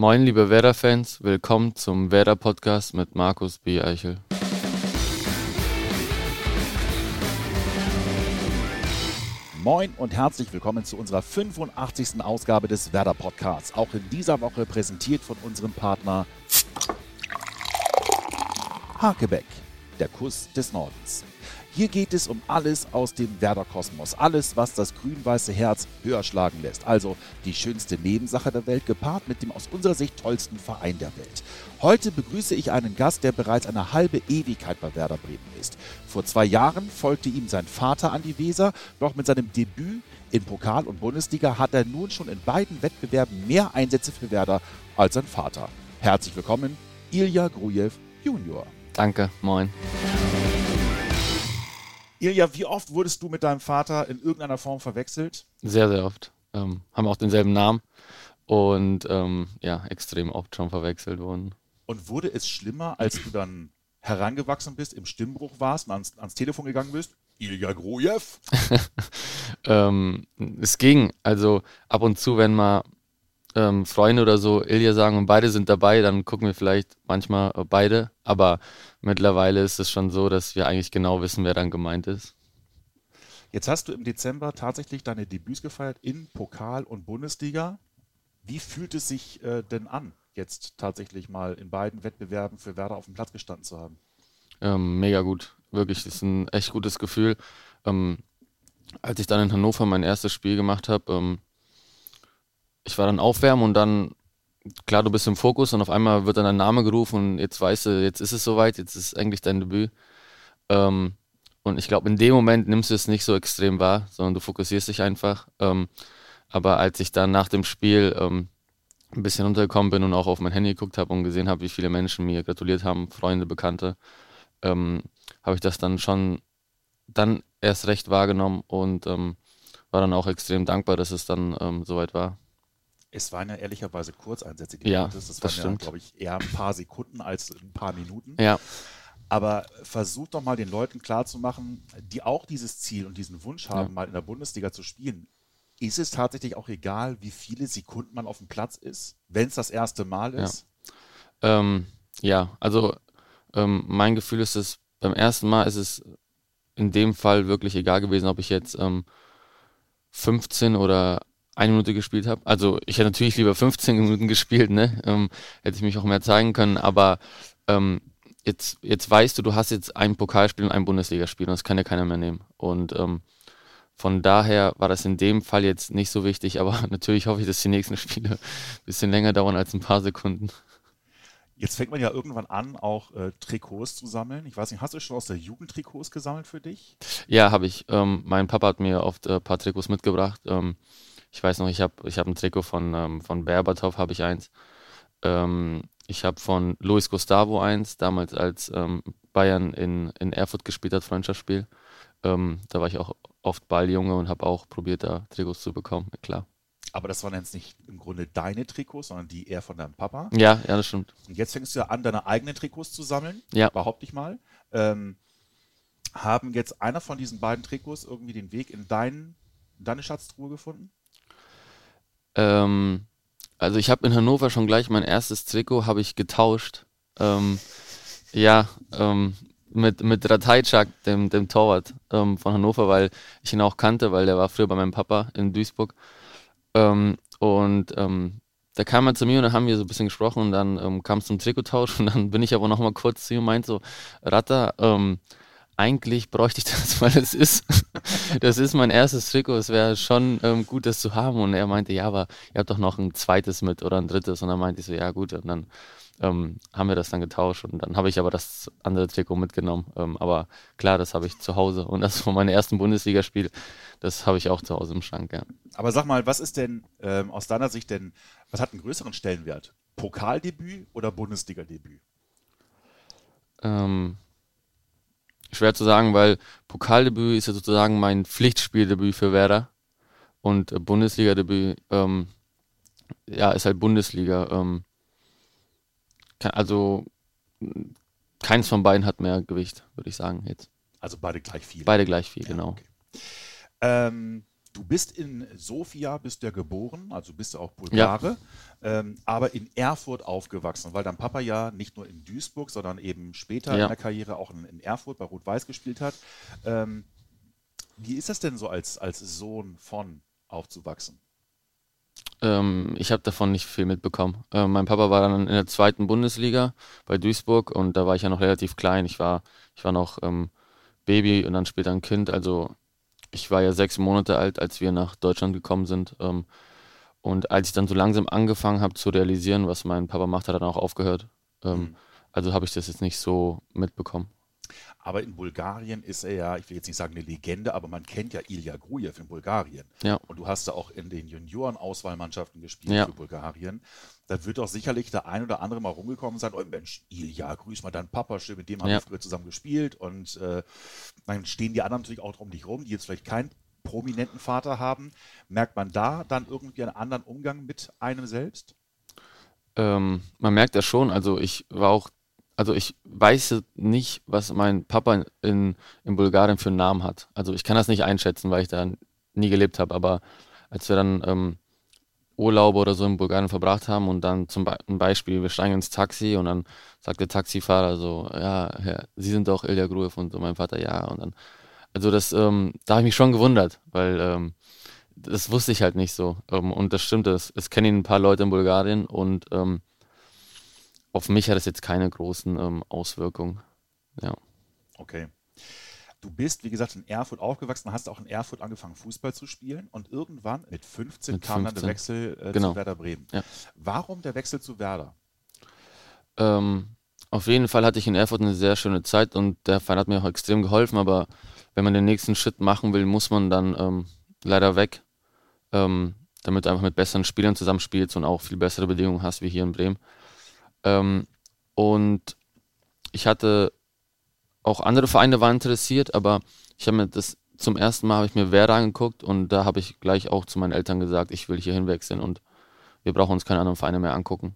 Moin, liebe Werder-Fans, willkommen zum Werder-Podcast mit Markus B. Eichel. Moin und herzlich willkommen zu unserer 85. Ausgabe des Werder Podcasts. Auch in dieser Woche präsentiert von unserem Partner Hakebeck, der Kuss des Nordens. Hier geht es um alles aus dem Werder-Kosmos. Alles, was das grün-weiße Herz höher schlagen lässt. Also die schönste Nebensache der Welt, gepaart mit dem aus unserer Sicht tollsten Verein der Welt. Heute begrüße ich einen Gast, der bereits eine halbe Ewigkeit bei Werder Bremen ist. Vor zwei Jahren folgte ihm sein Vater an die Weser, doch mit seinem Debüt in Pokal und Bundesliga hat er nun schon in beiden Wettbewerben mehr Einsätze für Werder als sein Vater. Herzlich willkommen, Ilja Grujew Junior. Danke, moin. Ilja, wie oft wurdest du mit deinem Vater in irgendeiner Form verwechselt? Sehr, sehr oft. Ähm, haben auch denselben Namen und ähm, ja, extrem oft schon verwechselt worden. Und wurde es schlimmer, als du dann herangewachsen bist, im Stimmbruch warst und ans, ans Telefon gegangen bist? Ilja Grujew? ähm, es ging. Also ab und zu, wenn mal ähm, Freunde oder so Ilja sagen und beide sind dabei, dann gucken wir vielleicht manchmal äh, beide. Aber mittlerweile ist es schon so, dass wir eigentlich genau wissen, wer dann gemeint ist. Jetzt hast du im Dezember tatsächlich deine Debüts gefeiert in Pokal und Bundesliga. Wie fühlt es sich äh, denn an, jetzt tatsächlich mal in beiden Wettbewerben für Werder auf dem Platz gestanden zu haben? Ähm, mega gut. Wirklich, das ist ein echt gutes Gefühl. Ähm, als ich dann in Hannover mein erstes Spiel gemacht habe, ähm, ich war dann aufwärmen und dann, klar, du bist im Fokus und auf einmal wird dann dein Name gerufen und jetzt weißt du, jetzt ist es soweit, jetzt ist eigentlich dein Debüt. Ähm, und ich glaube, in dem Moment nimmst du es nicht so extrem wahr, sondern du fokussierst dich einfach. Ähm, aber als ich dann nach dem Spiel ähm, ein bisschen runtergekommen bin und auch auf mein Handy geguckt habe und gesehen habe, wie viele Menschen mir gratuliert haben, Freunde, Bekannte, ähm, habe ich das dann schon dann erst recht wahrgenommen und ähm, war dann auch extrem dankbar, dass es dann ähm, soweit war. Es waren ja ehrlicherweise Kurzeinsätze, die ja, du hattest. Das, das waren ja, stimmt. glaube ich, eher ein paar Sekunden als ein paar Minuten. Ja, Aber versuch doch mal den Leuten klarzumachen, die auch dieses Ziel und diesen Wunsch haben, Ja. mal in der Bundesliga zu spielen. Ist es tatsächlich auch egal, wie viele Sekunden man auf dem Platz ist, wenn es das erste Mal Ja. ist? Ähm, ja, also ähm, mein Gefühl ist es, beim ersten Mal ist es in dem Fall wirklich egal gewesen, ob ich jetzt ähm, 15 oder eine Minute gespielt habe. Also ich hätte natürlich lieber 15 Minuten gespielt, ne? Ähm, hätte ich mich auch mehr zeigen können, aber ähm, jetzt, jetzt weißt du, du hast jetzt ein Pokalspiel und ein Bundesligaspiel und das kann dir keiner mehr nehmen. Und ähm, von daher war das in dem Fall jetzt nicht so wichtig, aber natürlich hoffe ich, dass die nächsten Spiele ein bisschen länger dauern als ein paar Sekunden. Jetzt fängt man ja irgendwann an, auch äh, Trikots zu sammeln. Ich weiß nicht, hast du schon aus der Jugend Trikots gesammelt für dich? Ja, habe ich. Ähm, mein Papa hat mir oft ein paar Trikots mitgebracht. Ähm, ich weiß noch, ich habe ich hab ein Trikot von, ähm, von Berbatov, habe ich eins. Ähm, ich habe von Luis Gustavo eins, damals als ähm, Bayern in, in Erfurt gespielt hat, Freundschaftsspiel. Ähm, da war ich auch oft Balljunge und habe auch probiert, da Trikots zu bekommen, ja, klar. Aber das waren jetzt nicht im Grunde deine Trikots, sondern die eher von deinem Papa. Ja, ja, das stimmt. Und jetzt fängst du ja an, deine eigenen Trikots zu sammeln. Ja. Behaupte ich mal. Ähm, haben jetzt einer von diesen beiden Trikots irgendwie den Weg in, dein, in deine Schatztruhe gefunden? Ähm, also ich habe in Hannover schon gleich mein erstes Trikot habe ich getauscht. Ähm, ja, ähm, mit, mit Ratajczak, dem, dem Torwart ähm, von Hannover, weil ich ihn auch kannte, weil der war früher bei meinem Papa in Duisburg. Ähm, und ähm, da kam er zu mir und dann haben wir so ein bisschen gesprochen und dann ähm, kam es zum Trikottausch und dann bin ich aber noch mal kurz zu ihm und meinte so, Ratta, ähm, eigentlich bräuchte ich das, weil es ist, das ist mein erstes Trikot. Es wäre schon ähm, gut, das zu haben. Und er meinte, ja, aber ihr habt doch noch ein zweites mit oder ein drittes. Und dann meinte ich so, ja gut. Und dann ähm, haben wir das dann getauscht. Und dann habe ich aber das andere Trikot mitgenommen. Ähm, aber klar, das habe ich zu Hause. Und das von meinem ersten Bundesligaspiel, das habe ich auch zu Hause im Schrank, ja. Aber sag mal, was ist denn ähm, aus deiner Sicht denn, was hat einen größeren Stellenwert? Pokaldebüt oder Bundesliga-Debüt? Ähm, schwer zu sagen, weil Pokaldebüt ist ja sozusagen mein Pflichtspieldebüt für Werder und äh, Bundesliga-Debüt, ähm, ja, ist halt Bundesliga. Ähm, also keins von beiden hat mehr Gewicht, würde ich sagen jetzt. Also beide gleich viel. Beide gleich viel, Ja, genau. okay. Ähm, Du bist in Sofia, bist ja geboren, also bist du auch Bulgare, ja. ähm, aber in Erfurt aufgewachsen, weil dein Papa ja nicht nur in Duisburg, sondern eben später ja. in der Karriere auch in, in Erfurt bei Rot-Weiß gespielt hat. Ähm, wie ist das denn so als, als Sohn von aufzuwachsen? Ähm, ich habe davon nicht viel mitbekommen. Äh, mein Papa war dann in der zweiten Bundesliga bei Duisburg und da war ich ja noch relativ klein. Ich war, ich war noch ähm, Baby und dann später ein Kind. Also ich war ja sechs Monate alt, als wir nach Deutschland gekommen sind. Ähm, und als ich dann so langsam angefangen habe zu realisieren, was mein Papa macht, hat er dann auch aufgehört. Ähm, mhm. Also habe ich das jetzt nicht so mitbekommen. Aber in Bulgarien ist er ja, ich will jetzt nicht sagen eine Legende, aber man kennt ja Ilya Grujew in Bulgarien. Ja. Und du hast da auch in den Junioren-Auswahlmannschaften gespielt ja. für Bulgarien. Da wird doch sicherlich der ein oder andere mal rumgekommen sein, oh Mensch, Ilya, grüß mal deinen Papa, schön, mit dem haben ja. wir früher zusammen gespielt. Und äh, dann stehen die anderen natürlich auch um dich rum, die jetzt vielleicht keinen prominenten Vater haben. Merkt man da dann irgendwie einen anderen Umgang mit einem selbst? Ähm, man merkt das schon. Also ich war auch also ich weiß nicht, was mein Papa in, in Bulgarien für einen Namen hat. Also ich kann das nicht einschätzen, weil ich da nie gelebt habe. Aber als wir dann ähm, Urlaube oder so in Bulgarien verbracht haben und dann zum Be Beispiel, wir steigen ins Taxi und dann sagt der Taxifahrer so, ja, Herr, Sie sind doch Ilya Gruev und so mein Vater, ja. Und dann, also das, ähm, da habe ich mich schon gewundert, weil ähm, das wusste ich halt nicht so. Ähm, und das stimmt, es, kennen ein paar Leute in Bulgarien und ähm, auf mich hat es jetzt keine großen ähm, Auswirkungen. Ja. Okay. Du bist, wie gesagt, in Erfurt aufgewachsen, hast auch in Erfurt angefangen, Fußball zu spielen und irgendwann mit 15 mit kam 15. dann der Wechsel äh, genau. zu Werder Bremen. Ja. Warum der Wechsel zu Werder? Ähm, auf jeden Fall hatte ich in Erfurt eine sehr schöne Zeit und der Verein hat mir auch extrem geholfen, aber wenn man den nächsten Schritt machen will, muss man dann ähm, leider weg, ähm, damit du einfach mit besseren Spielern zusammenspielst und auch viel bessere Bedingungen hast wie hier in Bremen. Ähm, und ich hatte auch andere Vereine waren interessiert, aber ich habe mir das zum ersten Mal habe ich mir Werder angeguckt und da habe ich gleich auch zu meinen Eltern gesagt, ich will hier hinwechseln und wir brauchen uns keine anderen Vereine mehr angucken.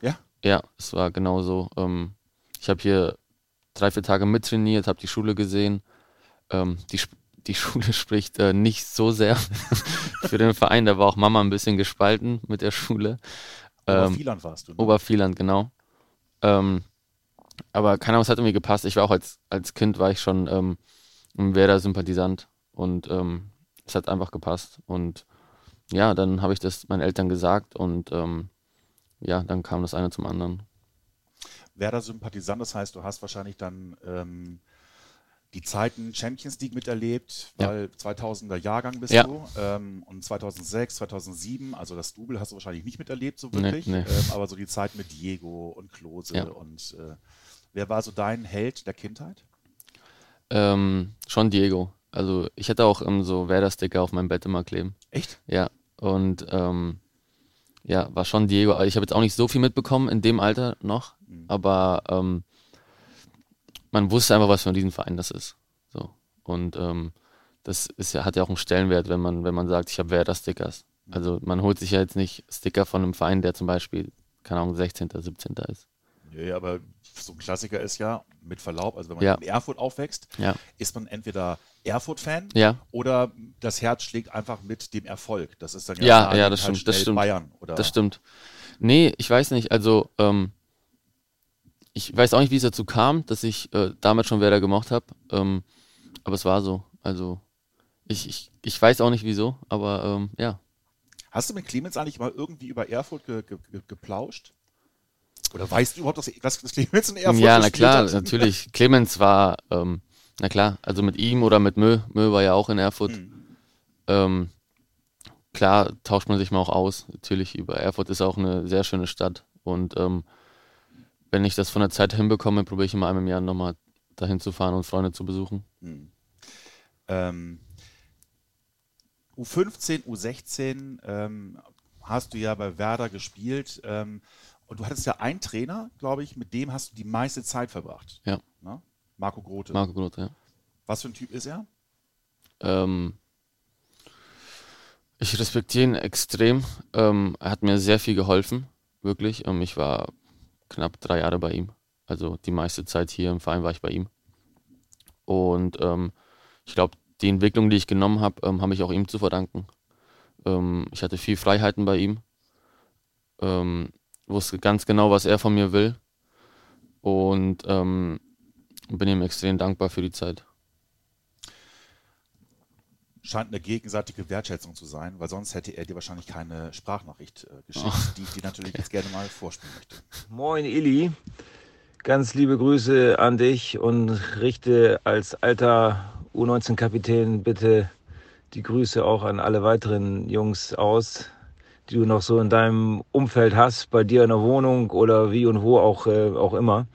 Ja? Ja, es war genau so. Ähm, ich habe hier drei, vier Tage mittrainiert, habe die Schule gesehen. Ähm, die, die Schule spricht äh, nicht so sehr für den Verein. Da war auch Mama ein bisschen gespalten mit der Schule. Obervieland ähm, warst du. Ne? Obervieland, genau. Ähm, aber keine Ahnung, es hat irgendwie gepasst. Ich war auch als, als Kind, war ich schon ähm, ein Werder-Sympathisant und ähm, es hat einfach gepasst. Und ja, dann habe ich das meinen Eltern gesagt und ähm, ja, dann kam das eine zum anderen. Werder-Sympathisant, das heißt, du hast wahrscheinlich dann ähm, die Zeiten Champions League miterlebt, weil ja. 2000er Jahrgang bist ja. du ähm, und 2006, 2007, also das Double hast du wahrscheinlich nicht miterlebt so wirklich, nee, nee. Ähm, aber so die Zeit mit Diego und Klose ja. und äh, wer war so dein Held der Kindheit? Ähm, schon Diego. Also ich hätte auch ähm, so Werder-Sticker auf meinem Bett immer kleben. Echt? Ja. Und ähm, ja, war schon Diego. Also ich habe jetzt auch nicht so viel mitbekommen in dem Alter noch, mhm. aber ähm, man wusste einfach, was für ein Verein das ist. So. Und ähm, das ist ja, hat ja auch einen Stellenwert, wenn man, wenn man sagt, ich habe Werder-Stickers. Also man holt sich ja jetzt nicht Sticker von einem Verein, der zum Beispiel, keine Ahnung, 16., 17. ist. Nee, aber so ein Klassiker ist ja, mit Verlaub, also wenn man ja. in Erfurt aufwächst, ja. ist man entweder Erfurt-Fan ja. oder das Herz schlägt einfach mit dem Erfolg. Das ist dann ja, ja, ja das, stimmt, das stimmt. Bayern. Oder das stimmt. Nee, ich weiß nicht. Also ähm, ich weiß auch nicht, wie es dazu kam, dass ich äh, damals schon Werder gemocht habe. Ähm, aber es war so. Also ich, ich, ich weiß auch nicht wieso, aber ähm, ja. Hast du mit Clemens eigentlich mal irgendwie über Erfurt ge, ge, ge, geplauscht? Oder weißt du überhaupt, dass, dass, Clemens in Erfurt Ja, na klar, hat? natürlich. Clemens war, ähm, na klar, also mit ihm oder mit Mö. Mö war ja auch in Erfurt. Hm. Ähm, klar tauscht man sich mal auch aus, natürlich über Erfurt ist auch eine sehr schöne Stadt und ähm, wenn ich das von der Zeit hinbekomme, probiere ich immer einmal im Jahr nochmal dahin zu fahren und Freunde zu besuchen. Hm. Ähm, U15, U16 ähm, hast du ja bei Werder gespielt ähm, und du hattest ja einen Trainer, glaube ich, mit dem hast du die meiste Zeit verbracht. Ja. Na? Marco Grote. Marco Grote, ja. Was für ein Typ ist er? Ähm, ich respektiere ihn extrem. Ähm, er hat mir sehr viel geholfen, wirklich. Ähm, ich war knapp drei Jahre bei ihm. Also die meiste Zeit hier im Verein war ich bei ihm. Und ähm, ich glaube, die Entwicklung, die ich genommen habe, ähm, habe ich auch ihm zu verdanken. Ähm, ich hatte viel Freiheiten bei ihm, ähm, wusste ganz genau, was er von mir will und ähm, bin ihm extrem dankbar für die Zeit. Scheint eine gegenseitige Wertschätzung zu sein, weil sonst hätte er dir wahrscheinlich keine Sprachnachricht äh, geschickt, oh. die ich dir natürlich jetzt gerne mal vorspielen möchte. Moin Illy, ganz liebe Grüße an dich und richte als alter U19-Kapitän bitte die Grüße auch an alle weiteren Jungs aus, die du noch so in deinem Umfeld hast, bei dir in der Wohnung oder wie und wo auch, äh, auch immer.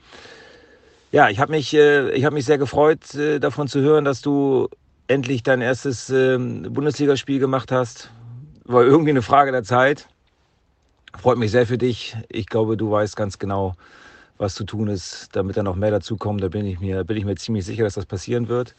Ja, ich habe mich, äh, ich hab mich sehr gefreut, äh, davon zu hören, dass du endlich dein erstes äh, Bundesligaspiel gemacht hast. War irgendwie eine Frage der Zeit. Freut mich sehr für dich. Ich glaube, du weißt ganz genau, was zu tun ist, damit da noch mehr dazukommt. Da bin ich mir, bin ich mir ziemlich sicher, dass das passieren wird.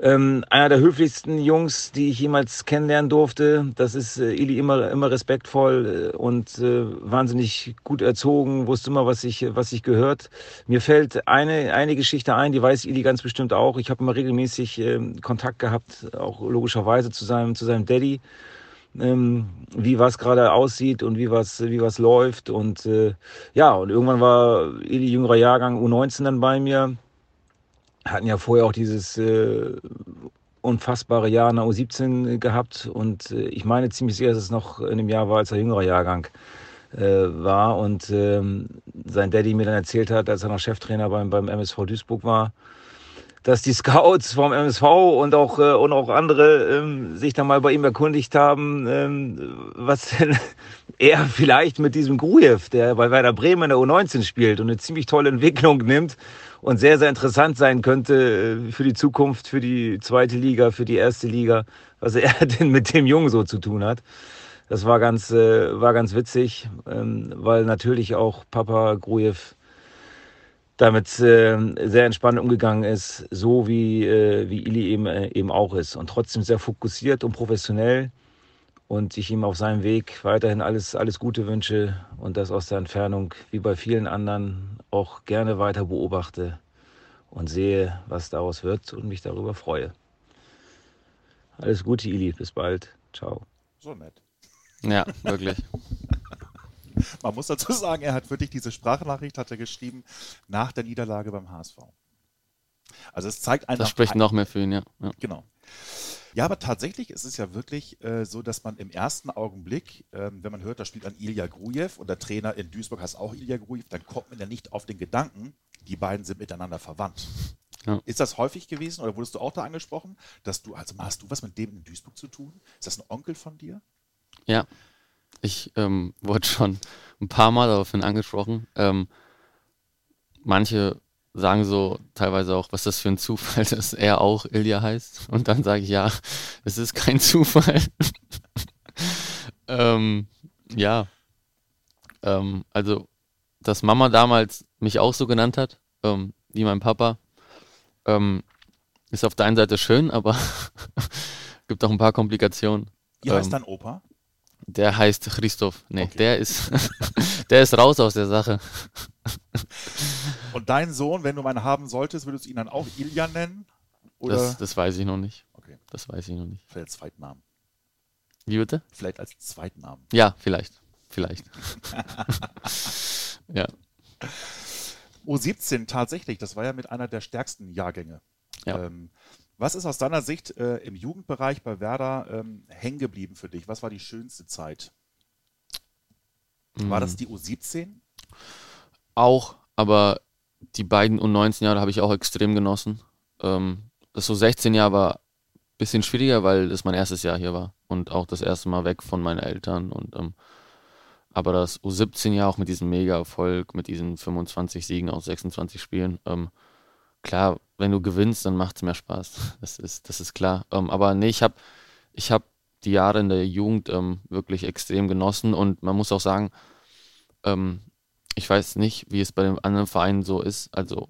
Ähm, einer der höflichsten Jungs, die ich jemals kennenlernen durfte. Das ist äh, Ili immer, immer respektvoll äh, und äh, wahnsinnig gut erzogen, wusste immer, was ich, was ich gehört. Mir fällt eine, eine Geschichte ein, die weiß Ili ganz bestimmt auch. Ich habe immer regelmäßig äh, Kontakt gehabt, auch logischerweise zu seinem, zu seinem Daddy. Ähm, wie was gerade aussieht und wie was wie was läuft und äh, ja und irgendwann war Ili jüngerer Jahrgang U19 dann bei mir hatten ja vorher auch dieses äh, unfassbare Jahr in der U17 gehabt. Und äh, ich meine ziemlich sicher, dass es noch in dem Jahr war, als er jüngerer Jahrgang äh, war. Und ähm, sein Daddy mir dann erzählt hat, als er noch Cheftrainer beim, beim MSV Duisburg war, dass die Scouts vom MSV und auch äh, und auch andere ähm, sich dann mal bei ihm erkundigt haben, ähm, was denn er vielleicht mit diesem Grujew, der bei Werder Bremen in der U19 spielt und eine ziemlich tolle Entwicklung nimmt und sehr, sehr interessant sein könnte äh, für die Zukunft, für die zweite Liga, für die erste Liga, was er denn mit dem Jungen so zu tun hat. Das war ganz, äh, war ganz witzig, ähm, weil natürlich auch Papa Grujew damit äh, sehr entspannt umgegangen ist, so wie, wie Ili eben, eben auch ist. Und trotzdem sehr fokussiert und professionell und ich ihm auf seinem Weg weiterhin alles, alles Gute wünsche und das aus der Entfernung, wie bei vielen anderen, auch gerne weiter beobachte und sehe, was daraus wird und mich darüber freue. Alles Gute, Ili. Bis bald. Ciao. So nett. Ja, wirklich. Man muss dazu sagen, er hat wirklich diese Sprachnachricht hat er geschrieben nach der Niederlage beim HSV. Also es zeigt einfach. Das spricht noch mehr für ihn, ja. ja. Genau. Ja, aber tatsächlich ist es ja wirklich äh, so, dass man im ersten Augenblick, äh, wenn man hört, da spielt ein Ilya Grujew und der Trainer in Duisburg heißt auch Ilya Grujew, dann kommt man ja nicht auf den Gedanken, die beiden sind miteinander verwandt. Ja. Ist das häufig gewesen oder wurdest du auch da angesprochen, dass du, also hast du was mit dem in Duisburg zu tun? Ist das ein Onkel von dir? Ja, ich ähm, wurde schon ein paar Mal daraufhin angesprochen. Ähm, manche sagen so teilweise auch, was das für ein Zufall, dass er auch Ilja heißt. Und dann sage ich, ja, es ist kein Zufall. ähm, ja. Ähm, also, dass Mama damals mich auch so genannt hat, ähm, wie mein Papa, ähm, ist auf der einen Seite schön, aber gibt auch ein paar Komplikationen. Wie heißt ähm, dein Opa? Der heißt Christoph. Nee, okay. der ist der ist raus aus der Sache. Und dein Sohn, wenn du meinen haben solltest, würdest du ihn dann auch Ilja nennen? Oder? Das, das weiß ich noch nicht. Okay. Das weiß ich noch nicht. Vielleicht als Zweitnamen. Wie bitte? Vielleicht als Zweitnamen. Ja, vielleicht. Vielleicht. ja. U17 tatsächlich, das war ja mit einer der stärksten Jahrgänge. Ja. Ähm, was ist aus deiner Sicht äh, im Jugendbereich bei Werder ähm, hängen geblieben für dich? Was war die schönste Zeit? War das hm. die U17? Auch, aber die beiden U19 Jahre habe ich auch extrem genossen. Ähm, das so 16 Jahre war ein bisschen schwieriger, weil das mein erstes Jahr hier war und auch das erste Mal weg von meinen Eltern. Und, ähm, aber das U17 Jahr auch mit diesem Mega-Erfolg, mit diesen 25 Siegen aus 26 Spielen, ähm, klar, wenn du gewinnst, dann macht es mehr Spaß. Das ist, das ist klar. Ähm, aber nee, ich habe ich hab die Jahre in der Jugend ähm, wirklich extrem genossen und man muss auch sagen, ähm, ich weiß nicht, wie es bei den anderen Vereinen so ist, also,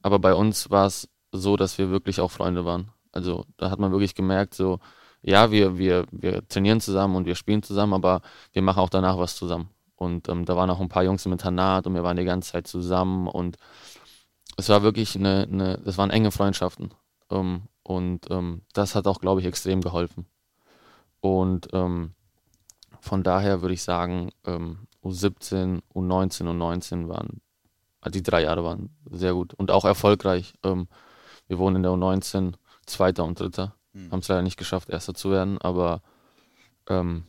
aber bei uns war es so, dass wir wirklich auch Freunde waren. Also da hat man wirklich gemerkt, so, ja, wir, wir, wir trainieren zusammen und wir spielen zusammen, aber wir machen auch danach was zusammen. Und ähm, da waren auch ein paar Jungs im Internat und wir waren die ganze Zeit zusammen und es war wirklich eine, eine das waren enge Freundschaften. Ähm, und ähm, das hat auch, glaube ich, extrem geholfen. Und ähm, von daher würde ich sagen, ähm, U17, U19 und 19 waren, also die drei Jahre waren sehr gut und auch erfolgreich. Ähm, wir wurden in der U19 Zweiter und Dritter. Mhm. Haben es leider nicht geschafft, Erster zu werden, aber ähm,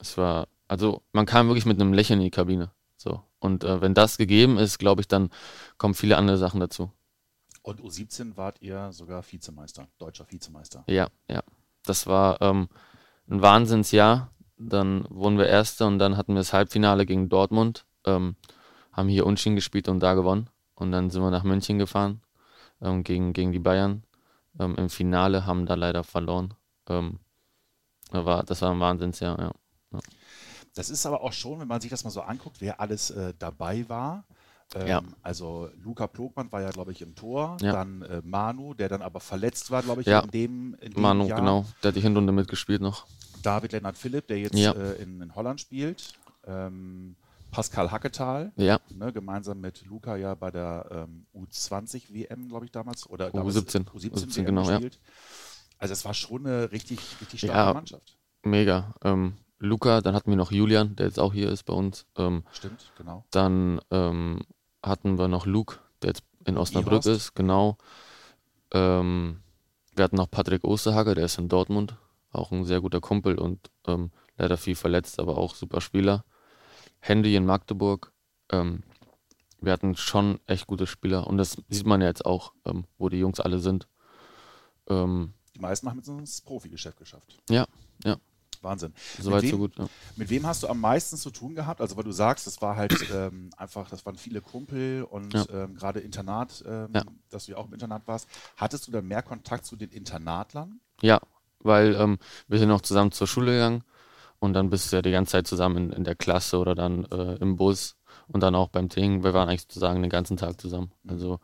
es war, also man kam wirklich mit einem Lächeln in die Kabine. So. Und äh, wenn das gegeben ist, glaube ich, dann kommen viele andere Sachen dazu. Und U17 wart ihr sogar Vizemeister, deutscher Vizemeister. Ja, ja. Das war ähm, ein Wahnsinnsjahr. Dann wurden wir Erster und dann hatten wir das Halbfinale gegen Dortmund. Ähm, haben hier Unschien gespielt und da gewonnen. Und dann sind wir nach München gefahren ähm, gegen, gegen die Bayern. Ähm, Im Finale haben da leider verloren. Ähm, das war, das war ein Wahnsinnsjahr, ja. ja. Das ist aber auch schon, wenn man sich das mal so anguckt, wer alles äh, dabei war. Ähm, ja. Also Luca Plogmann war ja, glaube ich, im Tor. Ja. Dann äh, Manu, der dann aber verletzt war, glaube ich, ja. in dem, in dem Manu, Jahr. genau. Der hat die Hinrunde mitgespielt noch. David Lennart Philipp, der jetzt äh, in, in, Holland spielt. Ähm, Pascal Hacketal, ja. ne, gemeinsam mit Luca ja bei der ähm, U20 WM, glaube ich, damals. Oder U17. U17, U17 WM genau, gespielt. Ja. Also es war schon eine richtig, richtig starke ja, Mannschaft. Mega. Ähm, Luca, dann hatten wir noch Julian, der jetzt auch hier ist bei uns. Ähm, Stimmt, genau. Dann ähm, hatten wir noch Luke, der jetzt in Osnabrück ist, genau. Ähm, wir hatten noch Patrick Osterhager, der ist in Dortmund, auch ein sehr guter Kumpel und ähm, leider viel verletzt, aber auch super Spieler. Handy in Magdeburg. Ähm, wir hatten schon echt gute Spieler und das sieht man ja jetzt auch, ähm, wo die Jungs alle sind. Die meisten haben jetzt ins Profigeschäft geschafft. Ja, ja. Wahnsinn. Soweit so gut. Ja. Mit wem hast du am meisten zu tun gehabt? Also, weil du sagst, das war halt ähm, einfach, das waren viele Kumpel und ja. ähm, gerade Internat, ähm, ja. dass du ja auch im Internat warst. Hattest du dann mehr Kontakt zu den Internatlern? Ja, weil ähm, wir sind noch zusammen zur Schule gegangen und dann bist du ja die ganze Zeit zusammen in, in der Klasse oder dann äh, im Bus und dann auch beim Training. Wir waren eigentlich sozusagen den ganzen Tag zusammen. Mhm. Also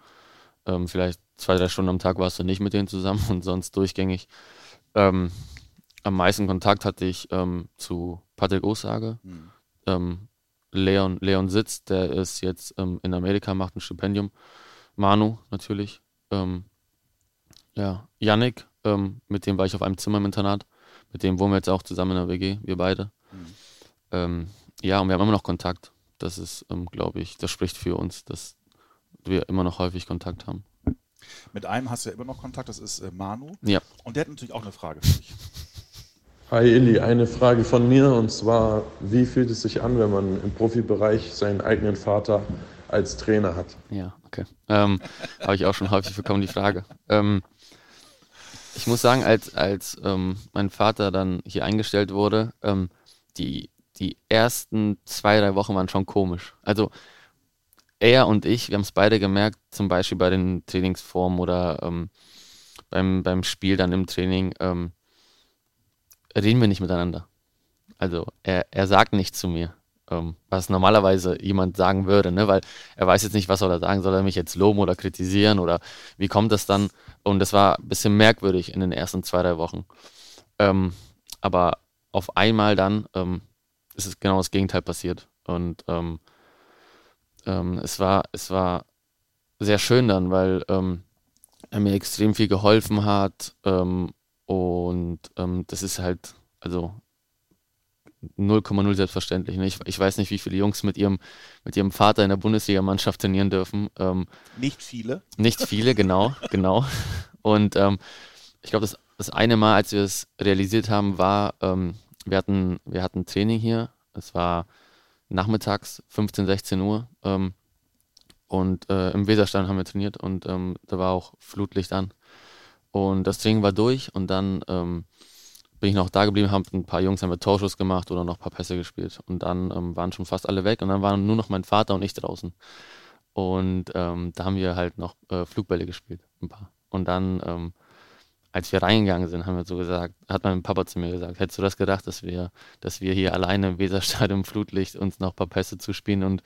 ähm, vielleicht zwei, drei Stunden am Tag warst du nicht mit denen zusammen und sonst durchgängig. Ähm, am meisten Kontakt hatte ich ähm, zu Patrick Osage. Mhm. Ähm, Leon, Leon Sitz, der ist jetzt ähm, in Amerika, macht ein Stipendium. Manu natürlich. Ähm, ja, Yannick, mit dem war ich auf einem Zimmer im Internat. Mit dem wohnen wir jetzt auch zusammen in der WG, wir beide. Mhm. Ähm, ja, und wir haben immer noch Kontakt. Das ist, ähm, glaube ich, das spricht für uns, dass wir immer noch häufig Kontakt haben. Mit einem hast du ja immer noch Kontakt, das ist äh, Manu. Ja. Und der hat natürlich auch eine Frage für dich. Hi Illy, eine Frage von mir und zwar, wie fühlt es sich an, wenn man im Profibereich seinen eigenen Vater als Trainer hat? Ja, okay. Ähm, Habe ich auch schon häufig bekommen, die Frage. Ähm, ich muss sagen, als, als ähm, mein Vater dann hier eingestellt wurde, ähm, die, die ersten zwei, drei Wochen waren schon komisch. Also er und ich, wir haben es beide gemerkt, zum Beispiel bei den Trainingsformen oder ähm, beim, beim Spiel dann im Training, ähm, reden wir nicht miteinander. Also er, er sagt nichts zu mir, ähm, was normalerweise jemand sagen würde, ne? weil er weiß jetzt nicht, was soll er sagen, soll er mich jetzt loben oder kritisieren oder wie kommt das dann? Und das war ein bisschen merkwürdig in den ersten zwei, drei Wochen. Ähm, aber auf einmal dann ähm, ist es genau das Gegenteil passiert. Und ähm, ähm, es, war, es war sehr schön dann, weil ähm, er mir extrem viel geholfen hat. Ähm, und das ist halt, also 0,0 selbstverständlich. Ne? Ich, ich, weiß nicht, wie viele Jungs mit ihrem, mit ihrem Vater in der Bundesligamannschaft trainieren dürfen. Ähm, nicht viele. Nicht viele, genau, genau. Und ähm, ich glaube, das, das eine Mal, als wir es realisiert haben, war, ähm, wir, hatten, wir hatten Training hier. Es war nachmittags, 15, 16 Uhr. Ähm, und äh, im Weserstein haben wir trainiert und ähm, da war auch Flutlicht an. Und das Training war durch und dann ähm, bin ich noch da geblieben, haben ein paar Jungs haben wir Torschuss gemacht oder noch ein paar Pässe gespielt. Und dann ähm, waren schon fast alle weg und dann waren nur noch mein Vater und ich draußen. Und ähm, da haben wir halt noch äh, Flugbälle gespielt, ein paar. Und dann, ähm, als wir reingegangen sind, haben wir so gesagt, hat mein Papa zu mir gesagt, hättest du das gedacht, dass wir, dass wir hier alleine im Weserstadion Flutlicht uns noch ein paar Pässe zuspielen und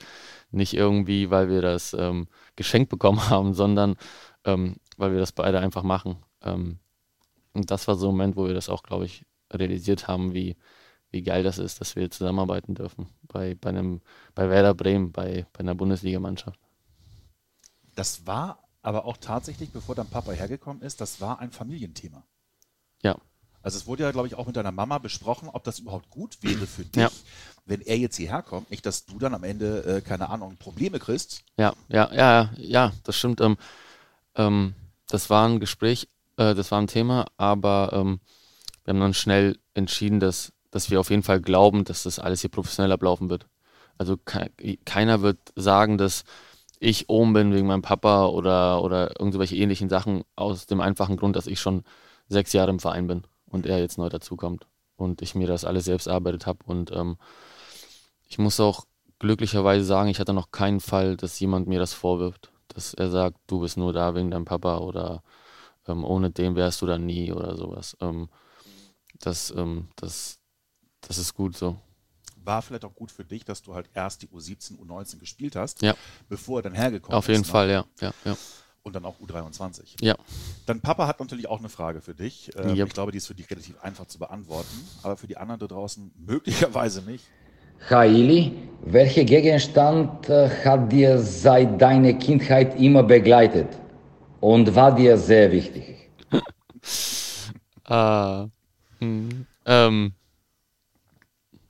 nicht irgendwie, weil wir das ähm, geschenkt bekommen haben, sondern ähm, weil wir das beide einfach machen. Ähm, und das war so ein Moment, wo wir das auch, glaube ich, realisiert haben, wie, wie geil das ist, dass wir zusammenarbeiten dürfen bei, bei, einem, bei Werder Bremen, bei, bei einer Bundesligamannschaft. Das war aber auch tatsächlich, bevor dein Papa hergekommen ist, das war ein Familienthema. Ja. Also es wurde ja, glaube ich, auch mit deiner Mama besprochen, ob das überhaupt gut wäre für dich, Ja. wenn er jetzt hierher kommt, nicht, dass du dann am Ende, äh, keine Ahnung, Probleme kriegst. Ja, ja, ja, ja, das stimmt. Ähm, ähm, das war ein Gespräch, äh, das war ein Thema, aber ähm, wir haben dann schnell entschieden, dass, dass wir auf jeden Fall glauben, dass das alles hier professionell ablaufen wird. Also ke keiner wird sagen, dass ich oben bin wegen meinem Papa oder, oder irgendwelche ähnlichen Sachen aus dem einfachen Grund, dass ich schon sechs Jahre im Verein bin und er jetzt neu dazukommt und ich mir das alles selbst erarbeitet habe. Und ähm, ich muss auch glücklicherweise sagen, ich hatte noch keinen Fall, dass jemand mir das vorwirft, dass er sagt, du bist nur da wegen deinem Papa oder ähm, ohne den wärst du da nie oder sowas. Ähm, das, ähm, das, das ist gut so. War vielleicht auch gut für dich, dass du halt erst die U17, U19 gespielt hast, Ja. bevor er dann hergekommen Auf jeden ist. ne? Fall, ja, ja, ja. Und dann auch U23. Ja, Dein Papa hat natürlich auch eine Frage für dich. Ähm, Yep. Ich glaube, die ist für dich relativ einfach zu beantworten, aber für die anderen da draußen möglicherweise nicht. Haili, welcher Gegenstand äh, hat dir seit deiner Kindheit immer begleitet und war dir sehr wichtig? Ah, hm, ähm,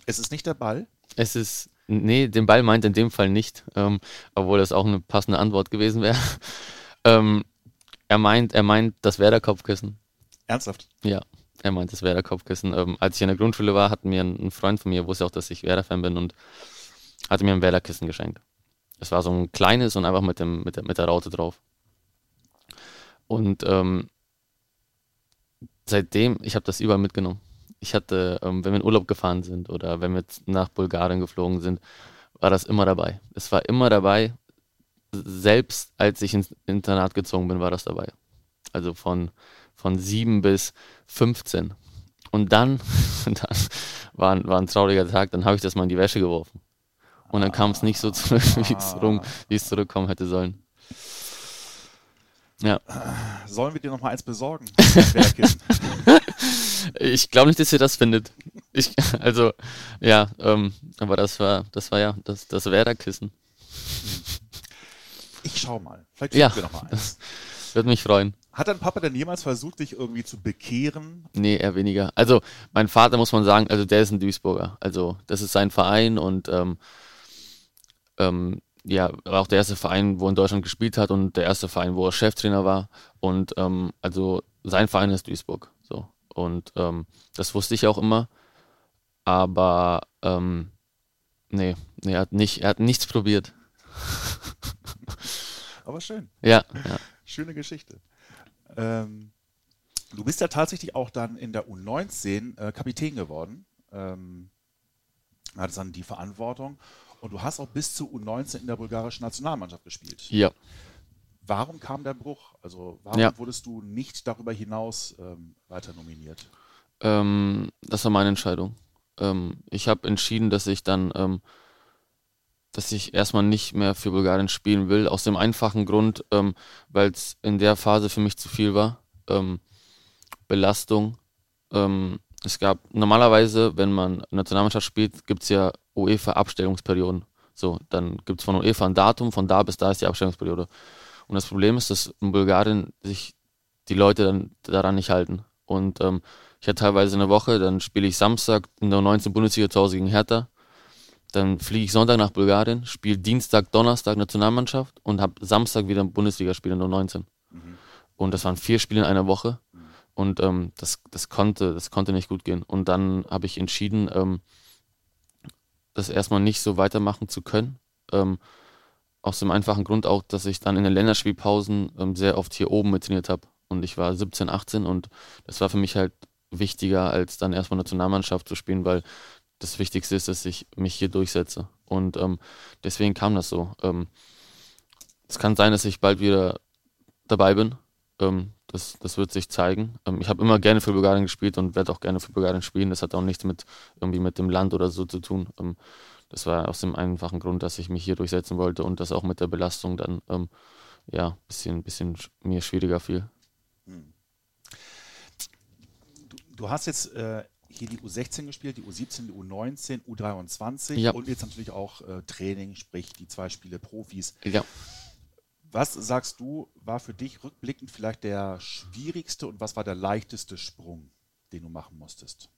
Es ist nicht der Ball. es ist, nee, den Ball meint in dem Fall nicht, ähm, obwohl das auch eine passende Antwort gewesen wäre. ähm, er meint, er meint das Werder-Kopfkissen. Ernsthaft. Ja, er meint das Werder-Kopfkissen. Ähm, als ich in der Grundschule war, hat mir ein, ein Freund von mir, wusste auch, dass ich Werder-Fan bin und hatte mir ein Werder-Kissen geschenkt. Es war so ein kleines und einfach mit, dem, mit, der, mit der Raute drauf. Und ähm, seitdem, ich habe das überall mitgenommen. Ich hatte, ähm, wenn wir in Urlaub gefahren sind oder wenn wir nach Bulgarien geflogen sind, war das immer dabei. Es war immer dabei. Selbst als ich ins Internat gezogen bin, war das dabei. Also von, von 7 bis 15. Und dann, dann war, ein- war ein trauriger Tag, dann habe ich das mal in die Wäsche geworfen. Und dann kam es nicht so zurück, wie es, rum, wie es zurückkommen hätte sollen. Ja. Sollen wir dir noch mal eins besorgen? Ich glaube nicht, dass ihr das findet. Ich, also, ja, ähm, aber das war, das war ja, das, das Werder-Kissen. Ich schau mal. Vielleicht Ja. finden wir noch mal eins. Würde mich freuen. Hat dein Papa denn jemals versucht, dich irgendwie zu bekehren? Nee, eher weniger. Also, mein Vater muss man sagen, also der ist ein Duisburger. Also, das ist sein Verein und ähm, ähm, ja, war auch der erste Verein, wo er in Deutschland gespielt hat und der erste Verein, wo er Cheftrainer war. Und ähm, also sein Verein ist Duisburg. So. Und ähm, das wusste ich auch immer. Aber ähm, nee, nee, er hat nicht, er hat nichts probiert. Aber schön. Ja, ja. Schöne Geschichte. Ähm, du bist ja tatsächlich auch dann in der U19 äh, Kapitän geworden. Ähm, hattest dann die Verantwortung. Und du hast auch bis zu U19 in der bulgarischen Nationalmannschaft gespielt. Ja. Warum kam der Bruch? Also warum Ja. wurdest du nicht darüber hinaus ähm, weiter nominiert? Ähm, das war meine Entscheidung. Ähm, ich habe entschieden, dass ich dann, ähm, dass ich erstmal nicht mehr für Bulgarien spielen will, aus dem einfachen Grund, ähm, weil es in der Phase für mich zu viel war. Ähm, Belastung. Es gab normalerweise, wenn man Nationalmannschaft spielt, gibt es ja UEFA-Abstellungsperioden. So, dann gibt es von UEFA ein Datum, von da bis da ist die Abstellungsperiode. Und das Problem ist, dass in Bulgarien sich die Leute dann daran nicht halten. Und ähm, ich hatte teilweise eine Woche, dann spiele ich Samstag in der 19. Bundesliga zu Hause gegen Hertha. Dann fliege ich Sonntag nach Bulgarien, spiele Dienstag, Donnerstag Nationalmannschaft und habe Samstag wieder ein Bundesligaspiel in der 19. Und das waren vier Spiele in einer Woche. Und ähm, das, das, konnte, das konnte nicht gut gehen. Und dann habe ich entschieden, ähm, das erstmal nicht so weitermachen zu können. Ähm, aus dem einfachen Grund auch, dass ich dann in den Länderspielpausen ähm, sehr oft hier oben mit trainiert habe. Und ich war 17, 18 und das war für mich halt wichtiger, als dann erstmal Nationalmannschaft zu spielen, weil das Wichtigste ist, dass ich mich hier durchsetze. Und ähm, deswegen kam das so. Ähm, es kann sein, dass ich bald wieder dabei bin. Ähm, das, das wird sich zeigen. Ähm, ich habe immer gerne für Bulgarien gespielt und werde auch gerne für Bulgarien spielen. Das hat auch nichts mit irgendwie mit dem Land oder so zu tun. Ähm, das war aus dem einfachen Grund, dass ich mich hier durchsetzen wollte und das auch mit der Belastung dann ähm, ja bisschen bisschen sch- mir schwieriger fiel. Du, du hast jetzt äh, hier die U16 gespielt, die U17, die U19, U23 Ja. und jetzt natürlich auch äh, Training, sprich die zwei Spiele Profis. Ja, Was sagst du, war für dich rückblickend vielleicht der schwierigste und was war der leichteste Sprung, den du machen musstest?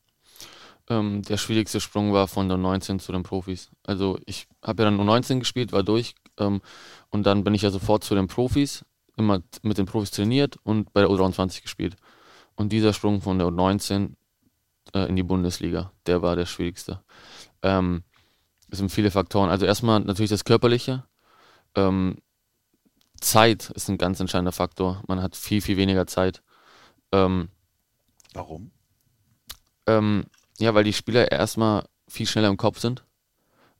Ähm, der schwierigste Sprung war von der 19 zu den Profis. Also ich habe ja dann nur 19 gespielt, war durch ähm, und dann bin ich ja sofort zu den Profis, immer mit den Profis trainiert und bei der U23 gespielt. Und dieser Sprung von der U19 äh, in die Bundesliga, der war der schwierigste. Ähm, es sind viele Faktoren. Also erstmal natürlich das Körperliche. Ähm, Zeit ist ein ganz entscheidender Faktor. Man hat viel, viel weniger Zeit. Ähm, Warum? ähm, ja, weil die Spieler erstmal viel schneller im Kopf sind.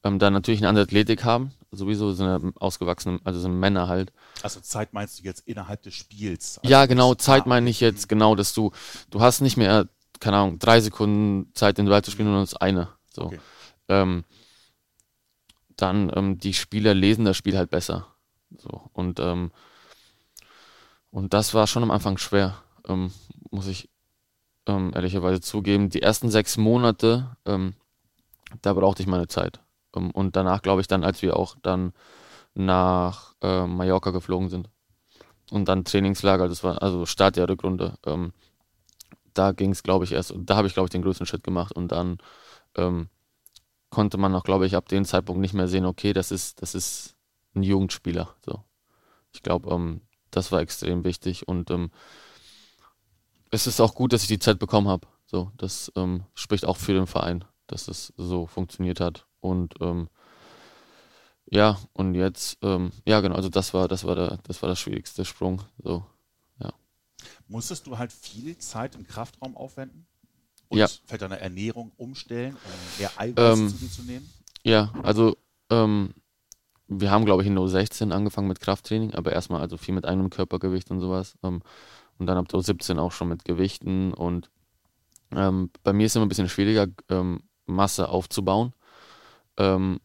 Ähm, dann natürlich eine andere Athletik haben. Sowieso sind ja ausgewachsene, also sind Männer halt. Also Zeit meinst du jetzt innerhalb des Spiels? ja, Also genau, nicht- Zeit meine ich jetzt genau, dass du, du hast nicht mehr, keine Ahnung, drei Sekunden Zeit, den Duell zu spielen, sondern das eine. So. Okay. Ähm, dann ähm, die Spieler lesen das Spiel halt besser. So. Und, ähm, und das war schon am Anfang schwer, ähm, muss ich ähm, ehrlicherweise zugeben. Die ersten sechs Monate, ähm, da brauchte ich meine Zeit. Ähm, und danach glaube ich dann, als wir auch dann nach äh, Mallorca geflogen sind und dann Trainingslager, das war also Start der Rückrunde, ähm, da ging es, glaube ich, erst, und da habe ich, glaube ich, den größten Schritt gemacht und dann konnte man auch, glaube ich, ab dem Zeitpunkt nicht mehr sehen, okay, das ist, das ist ein Jugendspieler. So. Ich glaube, ähm, das war extrem wichtig und ähm, es ist auch gut, dass ich die Zeit bekommen habe. So, das ähm, spricht auch für den Verein, dass es so funktioniert hat. Und ähm, ja, und jetzt, ähm, ja genau, also das war, das war der, das war der schwierigste Sprung. So. Musstest du halt viel Zeit im Kraftraum aufwenden? Und Ja. vielleicht deine Ernährung umstellen, um mehr Eiweiß Ähm, zu dir zu nehmen? Ja, also ähm, wir haben, glaube ich, in der U16 angefangen mit Krafttraining, aber erstmal also viel mit eigenem Körpergewicht und sowas. Ähm, und dann ab der U17 auch schon mit Gewichten. Und ähm, bei mir ist es immer ein bisschen schwieriger, ähm, Masse aufzubauen. Ähm,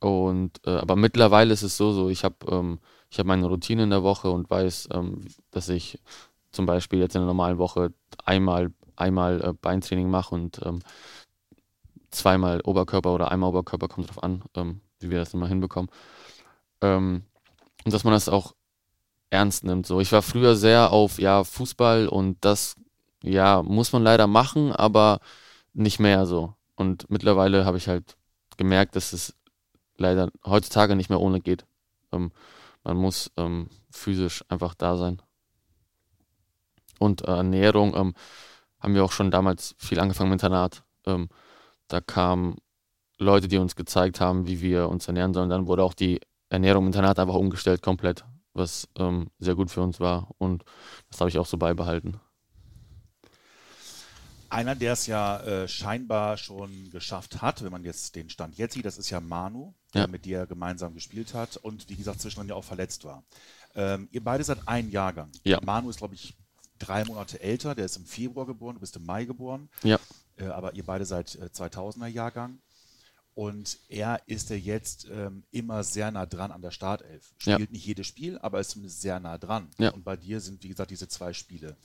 und äh, aber mittlerweile ist es so, so ich habe ähm, ich habe meine Routine in der Woche und weiß, ähm, dass ich zum Beispiel jetzt in der normalen Woche einmal einmal äh, Beintraining mache und ähm, zweimal Oberkörper oder einmal Oberkörper, kommt drauf an, ähm, wie wir das immer hinbekommen. Ähm, und dass man das auch ernst nimmt. So, ich war früher sehr auf ja Fußball und das ja muss man leider machen, aber nicht mehr so. Und mittlerweile habe ich halt gemerkt, dass es leider heutzutage nicht mehr ohne geht. Ähm, man muss ähm, physisch einfach da sein. Und äh, Ernährung ähm, haben wir auch schon damals viel angefangen mit Internat. Ähm, da kamen Leute, die uns gezeigt haben, wie wir uns ernähren sollen. Dann wurde auch die Ernährung im Internat einfach umgestellt komplett, was ähm, sehr gut für uns war. Und das habe ich auch so beibehalten. Einer, der es ja äh, scheinbar schon geschafft hat, wenn man jetzt den Stand jetzt sieht, das ist ja Manu, der Ja. mit dir gemeinsam gespielt hat und wie gesagt zwischendrin ja auch verletzt war. Ähm, ihr beide seid ein Jahrgang. Ja. Manu ist, glaube ich, drei Monate älter, der ist im Februar geboren, du bist im Mai geboren. Ja, Äh, aber ihr beide seid äh, 2000er Jahrgang. Und er ist ja jetzt ähm, immer sehr nah dran an der Startelf. Ja. Spielt nicht jedes Spiel, aber ist zumindest sehr nah dran. Ja. Und bei dir sind, wie gesagt, diese zwei Spiele.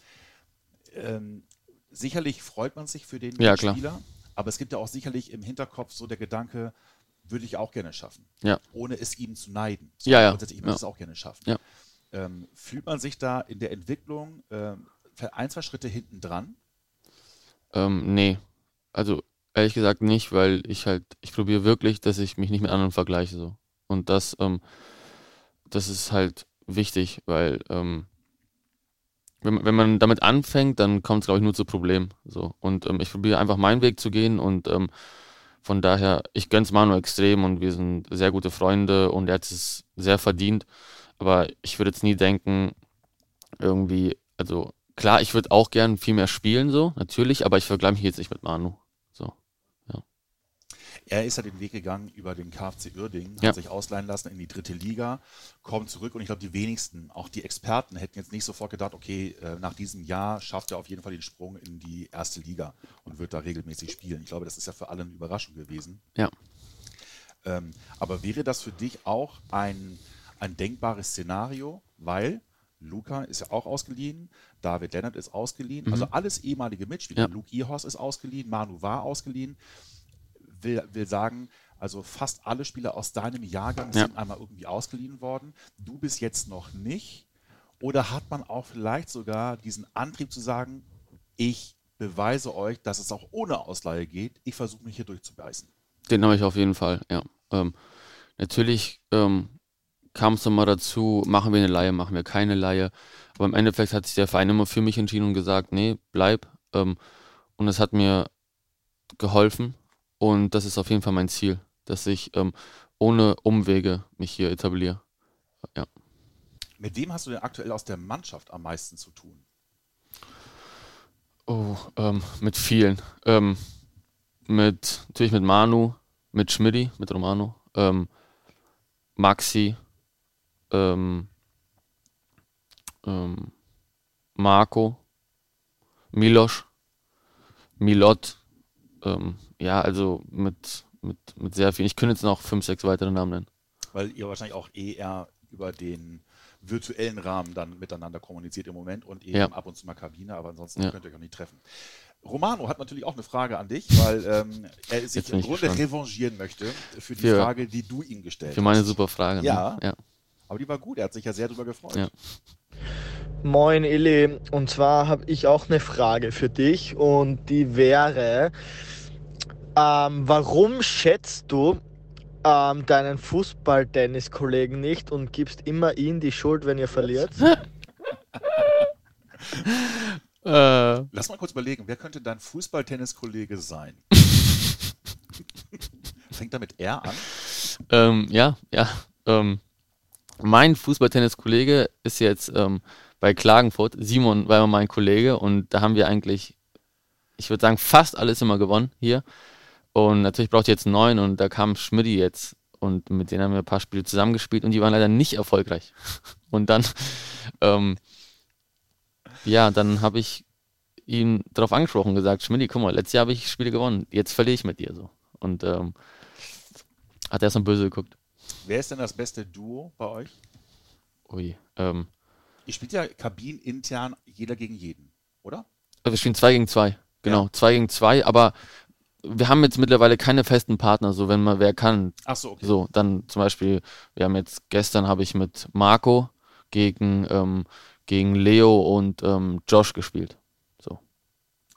Ähm, sicherlich freut man sich für den Ja, klar. Spieler, aber es gibt ja auch sicherlich im Hinterkopf so der Gedanke, würde ich auch gerne schaffen. Ja. Ohne es ihm zu neiden. Ja, ja. Grundsätzlich, ich möchte Ja. es auch gerne schaffen. Ja. Ähm, fühlt man sich da in der Entwicklung ähm, ein, zwei Schritte hinten dran? ähm, nee. Also ehrlich gesagt nicht, weil ich halt, ich probiere wirklich, dass ich mich nicht mit anderen vergleiche. So. Und das, ähm, das ist halt wichtig, weil ähm, wenn, man- wenn man damit anfängt, dann kommt es, glaube ich, nur zu Problemen. So. Und ähm, ich probiere einfach meinen Weg zu gehen und ähm, von daher, ich gönn's Manu extrem und wir sind sehr gute Freunde und er hat es sehr verdient. Aber ich würde jetzt nie denken, irgendwie, also klar, ich würde auch gern viel mehr spielen, so, natürlich, aber ich vergleiche mich jetzt nicht mit Manu. Er ist ja den Weg gegangen über den KfC Uerdingen, Ja. hat sich ausleihen lassen in die dritte Liga, kommt zurück und ich glaube, die wenigsten, auch die Experten, hätten jetzt nicht sofort gedacht, okay, äh, nach diesem Jahr schafft er auf jeden Fall den Sprung in die erste Liga und wird da regelmäßig spielen. Ich glaube, das ist ja für alle eine Überraschung gewesen. Ja. Ähm, aber wäre das für dich auch ein, ein denkbares Szenario, weil Luca ist ja auch ausgeliehen, David Lennart ist ausgeliehen, also alles ehemalige Mitspieler. Mhm. Ja. Luke Ihorst ist ausgeliehen, Manu war ausgeliehen. Will, will sagen, Also fast alle Spieler aus deinem Jahrgang Ja. sind einmal irgendwie ausgeliehen worden. Du bist jetzt noch nicht. Oder hat man auch vielleicht sogar diesen Antrieb zu sagen, ich beweise euch, dass es auch ohne Ausleihe geht. Ich versuche mich hier durchzubeißen. Den habe ich auf jeden Fall, ja. Ähm, natürlich ähm, kam es nochmal dazu, machen wir eine Laie, machen wir keine Laie. Aber im Endeffekt hat sich der Verein immer für mich entschieden und gesagt, nee, bleib. Ähm, und es hat mir geholfen. Und das ist auf jeden Fall mein Ziel, dass ich ähm, ohne Umwege mich hier etabliere. Mit wem hast du denn aktuell aus der Mannschaft am meisten zu tun? Oh, ähm, mit vielen. Ähm, mit, natürlich mit Manu, mit Schmidti, mit Romano, ähm, Maxi, ähm, ähm, Marco, Miloš, Milot. Ähm, ja, also mit, mit, mit sehr vielen. Ich könnte jetzt noch fünf, sechs weitere Namen nennen. Weil ihr wahrscheinlich auch eher über den virtuellen Rahmen dann miteinander kommuniziert im Moment und eben Ja. ab und zu mal Kabine, aber ansonsten Ja. könnt ihr euch auch nicht treffen. Romano hat natürlich auch eine Frage an dich, weil ähm, er sich im Grunde gespannt. revanchieren möchte für die Für- Frage, die du ihm gestellt Für meine hast. super Frage. Ne? Ja. ja. Aber die war gut, er hat sich ja sehr darüber gefreut. Ja. Moin Illy, und zwar habe ich auch eine Frage für dich und die wäre, ähm, warum schätzt du ähm, deinen Fußball-Tennis-Kollegen nicht und gibst immer ihm die Schuld, wenn ihr verliert? Äh, Lass mal kurz überlegen, wer könnte dein Fußball-Tennis-Kollege sein? Fängt damit R an? Ähm, ja, ja. Ähm, mein Fußballtennis-Kollege ist jetzt ähm, bei Klagenfurt. Simon war immer mein Kollege und da haben wir eigentlich, ich würde sagen, fast alles immer gewonnen hier. Und natürlich braucht ihr jetzt einen neuen und da kam Schmidti jetzt und mit denen haben wir ein paar Spiele zusammengespielt und die waren leider nicht erfolgreich. Und dann, ähm, ja, dann habe ich ihn darauf angesprochen und gesagt, Schmidti, guck mal, letztes Jahr habe ich Spiele gewonnen, jetzt verliere ich mit dir so. Und ähm, hat er so böse geguckt. Wer ist denn das beste Duo bei euch? Ui. Ähm, Ihr spielt ja kabinintern jeder gegen jeden, oder? wir spielen zwei gegen zwei. Genau, Ja. zwei gegen zwei, aber wir haben jetzt mittlerweile keine festen Partner, so wenn mal wer kann. Ach so, okay. So, dann zum Beispiel, wir haben jetzt, gestern habe ich mit Marco gegen, ähm, gegen Leo und ähm, Josh gespielt. So,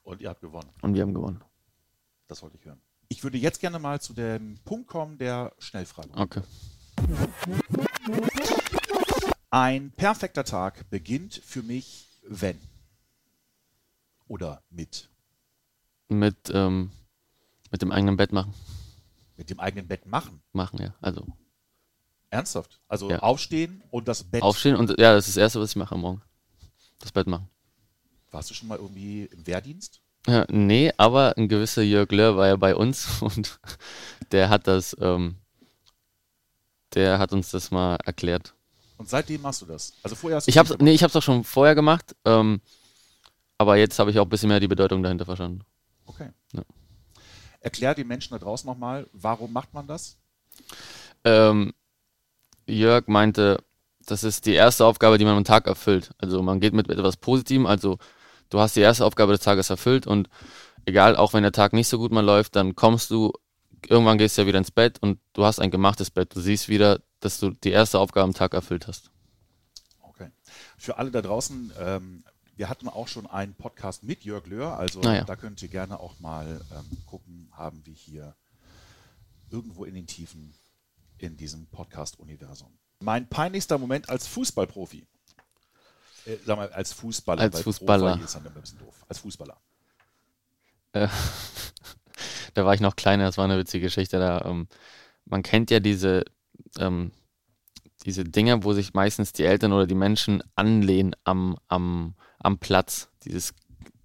Und ihr habt gewonnen. und wir haben gewonnen. Das wollte ich hören. Ich würde jetzt gerne mal zu dem Punkt kommen der Schnellfrage. Okay. Ein perfekter Tag beginnt für mich, wenn. Oder mit. Mit, ähm, mit dem eigenen Bett machen. Mit dem eigenen Bett machen. Machen, ja. Also Ernsthaft. Also Ja. aufstehen und das Bett. aufstehen und ja, das ist das Erste, was ich mache am Morgen. Das Bett machen. Warst du schon mal irgendwie im Wehrdienst? Ja, nee, aber ein gewisser Jörg Löhr war ja bei uns und der hat das, ähm, der hat uns das mal erklärt. Und seitdem machst du das. Also vorher hast du Ich hab's, nee, ich hab's auch schon vorher gemacht, ähm, aber jetzt habe ich auch ein bisschen mehr die Bedeutung dahinter verstanden. Okay. Ja. Erklär den Menschen da draußen nochmal, warum macht man das? Ähm, Jörg meinte, das ist die erste Aufgabe, die man am Tag erfüllt. Also man geht mit etwas Positivem, also du hast die erste Aufgabe des Tages erfüllt und egal, auch wenn der Tag nicht so gut mal läuft, dann kommst du, irgendwann gehst du ja wieder ins Bett und du hast ein gemachtes Bett. Du siehst wieder, dass du die erste Aufgabe am Tag erfüllt hast. Okay. Für alle da draußen, ähm, wir hatten auch schon einen Podcast mit Jörg Löhr, also Ah ja. da könnt ihr gerne auch mal ähm, gucken, haben wir hier irgendwo in den Tiefen in diesem Podcast-Universum. Mein peinlichster Moment als Fußballprofi. Äh, sag mal, als Fußballer. Als Fußballer. Profi ist dann immer ein bisschen doof. Als Fußballer. Äh, da war ich noch kleiner, das war eine witzige Geschichte. Da, ähm, man kennt ja diese, ähm, diese Dinger, wo sich meistens die Eltern oder die Menschen anlehnen am, am, am Platz. Dieses,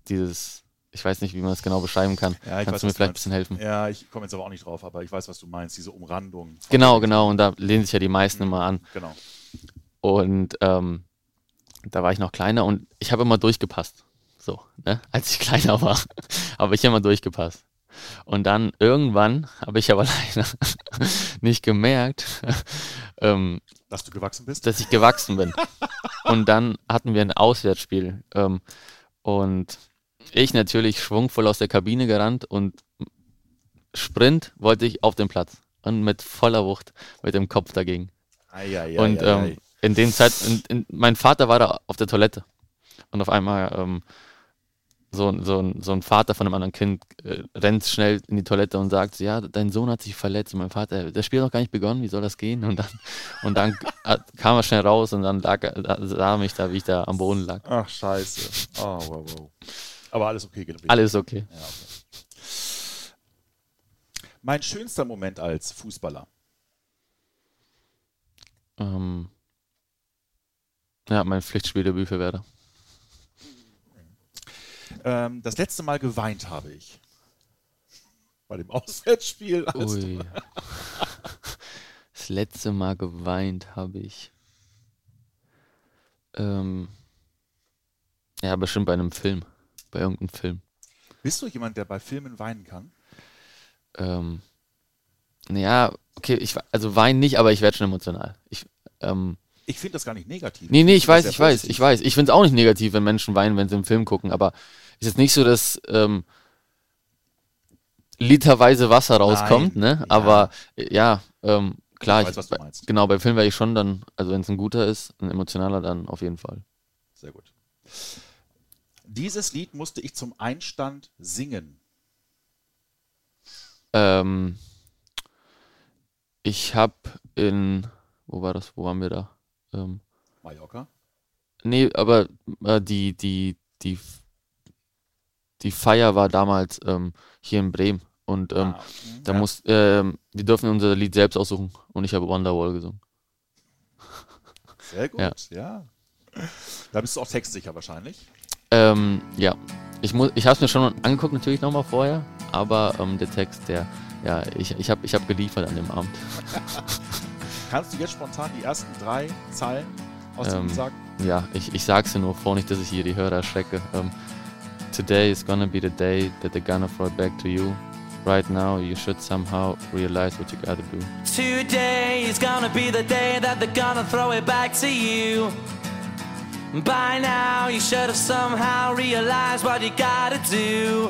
dieses, ich weiß nicht, wie man das genau beschreiben kann. Ja, Kannst weiß, du mir vielleicht ein bisschen helfen? Ja, ich komme jetzt aber auch nicht drauf, aber ich weiß, was du meinst, diese Umrandung. Genau, genau. Und da lehnen sich ja die meisten immer an. Genau. Und ähm, da war ich noch kleiner und ich habe immer durchgepasst. So, ne? Als ich kleiner war, habe ich immer durchgepasst. Und dann irgendwann habe ich aber leider nicht gemerkt, ähm, Dass du gewachsen bist? dass ich gewachsen bin. Und dann hatten wir ein Auswärtsspiel. Ähm, und ich natürlich schwungvoll aus der Kabine gerannt und Sprint wollte ich auf den Platz. und mit voller Wucht mit dem Kopf dagegen. Ei, ei, ei, und ähm, in dem Zeit, in, in, mein Vater war da auf der Toilette und auf einmal ähm, so, ein- so, so ein Vater von einem anderen Kind äh, rennt schnell in die Toilette und sagt, ja, dein Sohn hat sich verletzt. Und mein Vater, das Spiel hat noch gar nicht begonnen, wie soll das gehen? Und dann, und dann äh, kam er schnell raus und dann lag sah mich da, wie ich da am Boden lag. Ach, scheiße. Oh, wow, wow. Aber alles okay gewesen. Alles okay. Ja, okay. Mein schönster Moment als Fußballer. Ähm, ja, mein Pflichtspieldebüt für Werder. Ähm, das letzte Mal geweint habe ich. Bei dem Auswärtsspiel. Ui. Das letzte Mal geweint habe ich. Ähm, ja, bestimmt bei einem Film. Bei irgendeinem Film. Bist du jemand, der bei Filmen weinen kann? Ähm, naja, okay, ich, also weinen nicht, aber ich werde schon emotional. Ich, ähm, Ich finde das gar nicht negativ. nee, nee, ich das weiß, ich weiß, ich weiß. Ich finde es auch nicht negativ, wenn Menschen weinen, wenn sie einen Film gucken, aber ist jetzt nicht so, dass ähm, literweise Wasser rauskommt, Nein, ne? ja. Aber äh, ja, ähm, klar, Ich weiß, was du meinst. genau, bei Film wäre ich schon dann, also wenn es ein guter ist, ein emotionaler, dann auf jeden Fall. Sehr gut. Dieses Lied musste ich zum Einstand singen. Ähm, ich habe in, wo war das, wo waren wir da? Ähm, Mallorca. nee, aber äh, die, die, die, die Feier war damals ähm, hier in Bremen und ähm, Ah, da ja. muss, ähm, wir dürfen unser Lied selbst aussuchen und ich habe Wonderwall gesungen. Sehr gut, Ja. ja. Da bist du auch textsicher wahrscheinlich. Ähm, ja, ich muss, ich habe es mir schon angeguckt natürlich nochmal vorher, aber ähm, der Text, der, ja, ich, ich habe ich hab geliefert an dem Abend. Kannst du jetzt spontan die ersten drei Zeilen aus dem Ähm, sagen? Ja, ich, ich sag's dir nur vor, nicht, dass ich hier die Hörer erschrecke. Um, today is gonna be the day that they're gonna throw it back to you. Right now, you should somehow realize what you gotta do. Today is gonna be the day that they're gonna throw it back to you. By now, you should have somehow realized what you gotta do.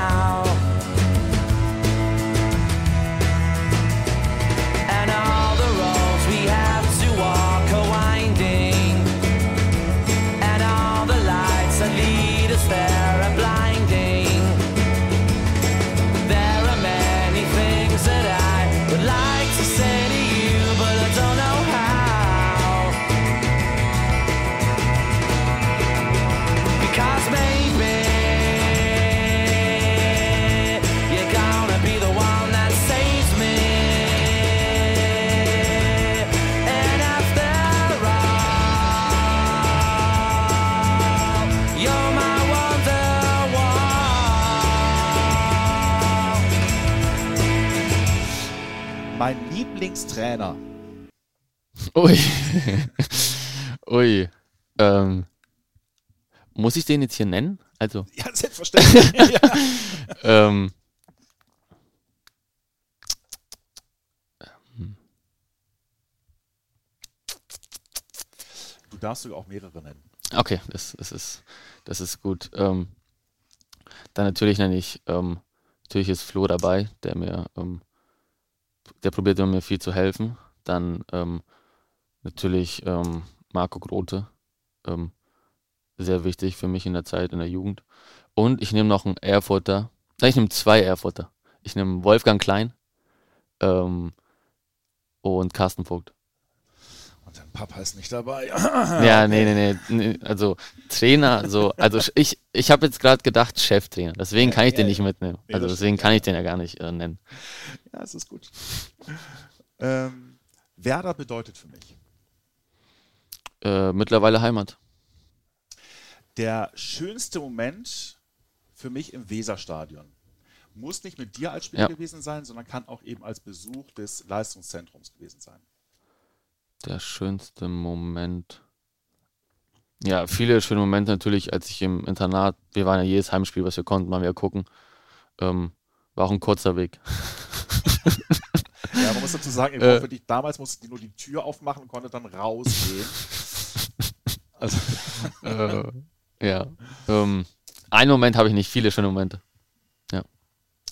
Lieblingstrainer. Ui. Ui. Ähm, muss ich den jetzt hier nennen? Also, Ja, selbstverständlich. ja. ähm, Du darfst sogar auch mehrere nennen. okay, das, das, ist, das ist gut. Ähm, dann natürlich nenne ich, ähm, natürlich ist Flo dabei, der mir, ähm, der probiert immer mir viel zu helfen. Dann ähm, natürlich ähm, Marco Grote, ähm, sehr wichtig für mich in der Zeit, in der Jugend. Und ich nehme noch einen Erfurter, nein, ich nehme zwei Erfurter. Ich nehme Wolfgang Klein ähm, und Carsten Vogt. Und dein Papa ist nicht dabei. Ja, nee, nee, nee. Also Trainer, so, also ich, ich habe jetzt gerade gedacht Cheftrainer, deswegen kann ich den nicht mitnehmen. Also deswegen kann ich den ja gar nicht äh, nennen. Ja, es ist gut. Ähm, Werder bedeutet für mich Äh, mittlerweile Heimat. der schönste Moment für mich im Weserstadion. Muss nicht mit dir als Spieler Ja. gewesen sein, sondern kann auch eben als Besuch des Leistungszentrums gewesen sein. Der schönste Moment. Ja, viele schöne Momente natürlich, als ich im Internat, wir waren ja jedes Heimspiel, was wir konnten, mal wieder gucken. Ähm, war auch ein kurzer Weg. Ja, man muss dazu sagen, Äh. für dich, damals musste die nur die Tür aufmachen und konnte dann rausgehen. Also, äh, ja. Ähm, einen Moment habe ich nicht, viele schöne Momente.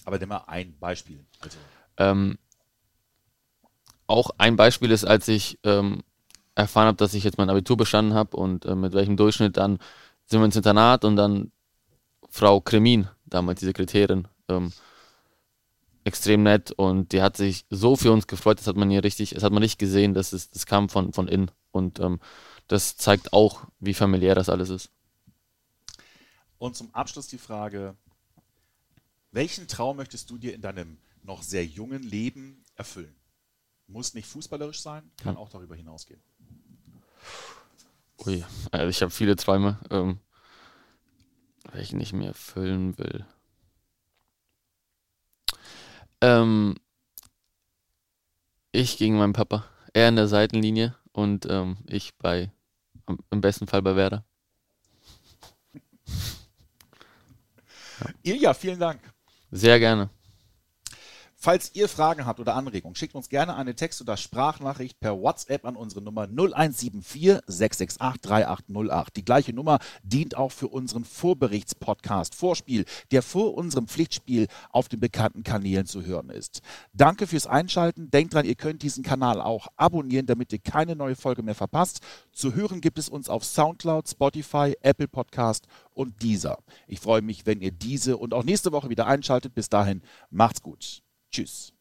aber nimm mal ein Beispiel. Also, Ähm, auch ein Beispiel ist, als ich ähm, erfahren habe, dass ich jetzt mein Abitur bestanden habe und äh, mit welchem Durchschnitt, dann sind wir ins Internat und dann Frau Kremin, damals die Sekretärin, ähm, extrem nett und die hat sich so für uns gefreut, das hat man hier richtig, das hat man nicht gesehen, das, ist, das kam von, von innen und ähm, das zeigt auch, wie familiär das alles ist. Und zum Abschluss die Frage: Welchen Traum möchtest du dir in deinem noch sehr jungen Leben erfüllen? Muss nicht fußballerisch sein, kann auch darüber hinausgehen. Ui, also ich habe viele Träume, ähm, welchen ich mir erfüllen will. Ähm, ich gegen meinen Papa. Er in der Seitenlinie und ähm, ich bei, im besten Fall bei Werder. Ilja, vielen Dank. Sehr gerne. Falls ihr Fragen habt oder Anregungen, schickt uns gerne eine Text- oder Sprachnachricht per WhatsApp an unsere Nummer 0174 668 3808. Die gleiche Nummer dient auch für unseren Vorberichtspodcast Vorspiel, der vor unserem Pflichtspiel auf den bekannten Kanälen zu hören ist. Danke fürs Einschalten. Denkt dran, ihr könnt diesen Kanal auch abonnieren, damit ihr keine neue Folge mehr verpasst. Zu hören gibt es uns auf Soundcloud, Spotify, Apple Podcast und dieser. Ich freue mich, wenn ihr diese und auch nächste Woche wieder einschaltet. Bis dahin, macht's gut. Tschüss.